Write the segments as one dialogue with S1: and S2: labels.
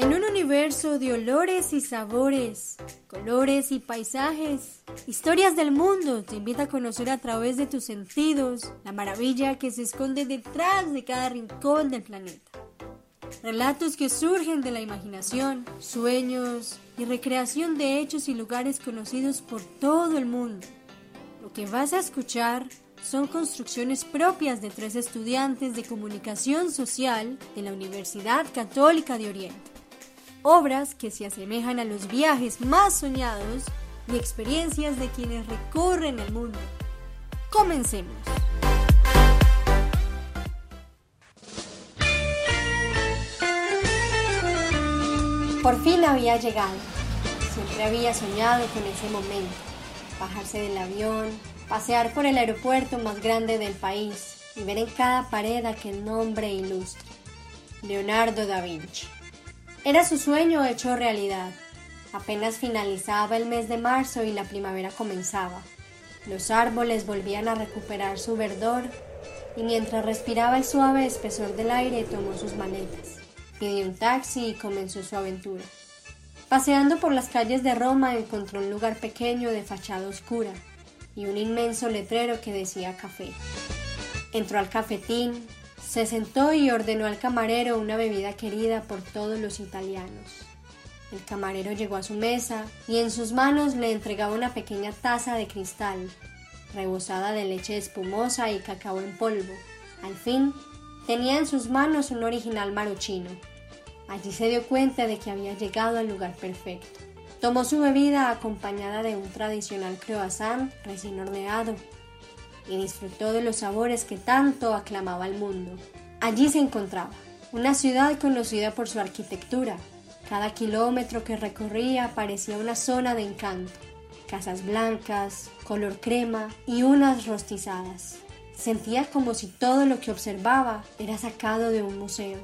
S1: En un universo de olores y sabores, colores y paisajes, historias del mundo te invita a conocer a través de tus sentidos la maravilla que se esconde detrás de cada rincón del planeta. Relatos que surgen de la imaginación, sueños y recreación de hechos y lugares conocidos por todo el mundo. Lo que vas a escuchar son construcciones propias de tres estudiantes de comunicación social de la Universidad Católica de Oriente obras que se asemejan a los viajes más soñados y experiencias de quienes recorren el mundo. Comencemos. Por fin había llegado. Siempre había soñado con ese momento. Bajarse del avión, pasear por el aeropuerto más grande del país y ver en cada pared aquel nombre ilustre. Leonardo da Vinci. Era su sueño hecho realidad. Apenas finalizaba el mes de marzo y la primavera comenzaba. Los árboles volvían a recuperar su verdor y mientras respiraba el suave espesor del aire tomó sus maletas, pidió un taxi y comenzó su aventura. Paseando por las calles de Roma encontró un lugar pequeño de fachada oscura y un inmenso letrero que decía café. Entró al cafetín, se sentó y ordenó al camarero una bebida querida por todos los italianos. El camarero llegó a su mesa y en sus manos le entregaba una pequeña taza de cristal, rebosada de leche espumosa y cacao en polvo. Al fin, tenía en sus manos un original marochino. Allí se dio cuenta de que había llegado al lugar perfecto. Tomó su bebida acompañada de un tradicional croissant recién horneado y disfrutó de los sabores que tanto aclamaba al mundo. Allí se encontraba, una ciudad conocida por su arquitectura. Cada kilómetro que recorría parecía una zona de encanto. Casas blancas, color crema y unas rostizadas. Sentía como si todo lo que observaba era sacado de un museo.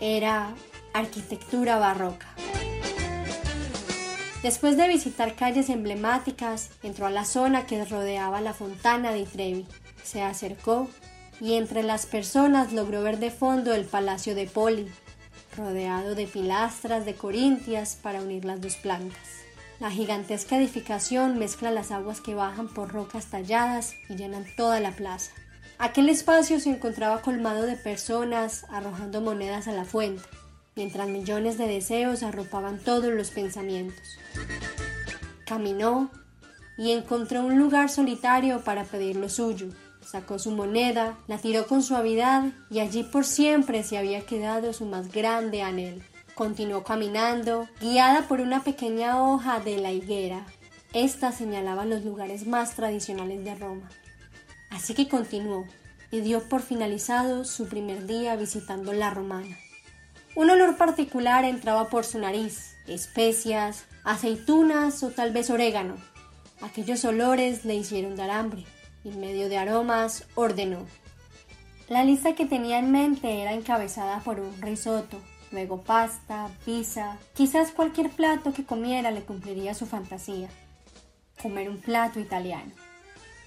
S1: Era arquitectura barroca. Después de visitar calles emblemáticas, entró a la zona que rodeaba la fontana de Trevi. Se acercó y entre las personas logró ver de fondo el palacio de Poli, rodeado de pilastras de corintias para unir las dos plantas. La gigantesca edificación mezcla las aguas que bajan por rocas talladas y llenan toda la plaza. Aquel espacio se encontraba colmado de personas arrojando monedas a la fuente mientras millones de deseos arropaban todos los pensamientos. Caminó y encontró un lugar solitario para pedir lo suyo. Sacó su moneda, la tiró con suavidad y allí por siempre se había quedado su más grande anhelo. Continuó caminando, guiada por una pequeña hoja de la higuera. Esta señalaba los lugares más tradicionales de Roma. Así que continuó y dio por finalizado su primer día visitando la romana. Un olor particular entraba por su nariz, especias, aceitunas o tal vez orégano. Aquellos olores le hicieron dar hambre. En medio de aromas, ordenó. La lista que tenía en mente era encabezada por un risotto, luego pasta, pizza, quizás cualquier plato que comiera le cumpliría su fantasía. Comer un plato italiano.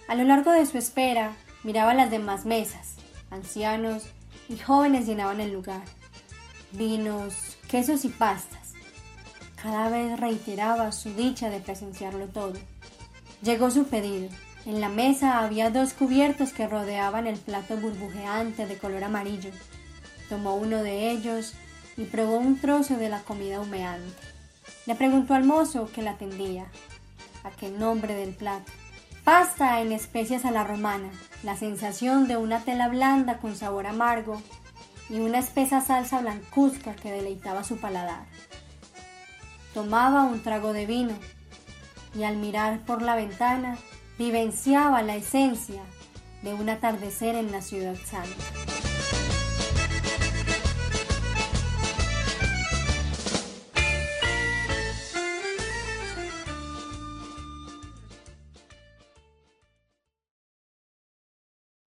S1: A lo largo de su espera, miraba las demás mesas. Ancianos y jóvenes llenaban el lugar vinos, quesos y pastas. Cada vez reiteraba su dicha de presenciarlo todo. Llegó su pedido. En la mesa había dos cubiertos que rodeaban el plato burbujeante de color amarillo. Tomó uno de ellos y probó un trozo de la comida humeante. Le preguntó al mozo que la atendía. Aquel nombre del plato. Pasta en especias a la romana, la sensación de una tela blanda con sabor amargo y una espesa salsa blancuzca que deleitaba su paladar. Tomaba un trago de vino y al mirar por la ventana vivenciaba la esencia de un atardecer en la ciudad santa.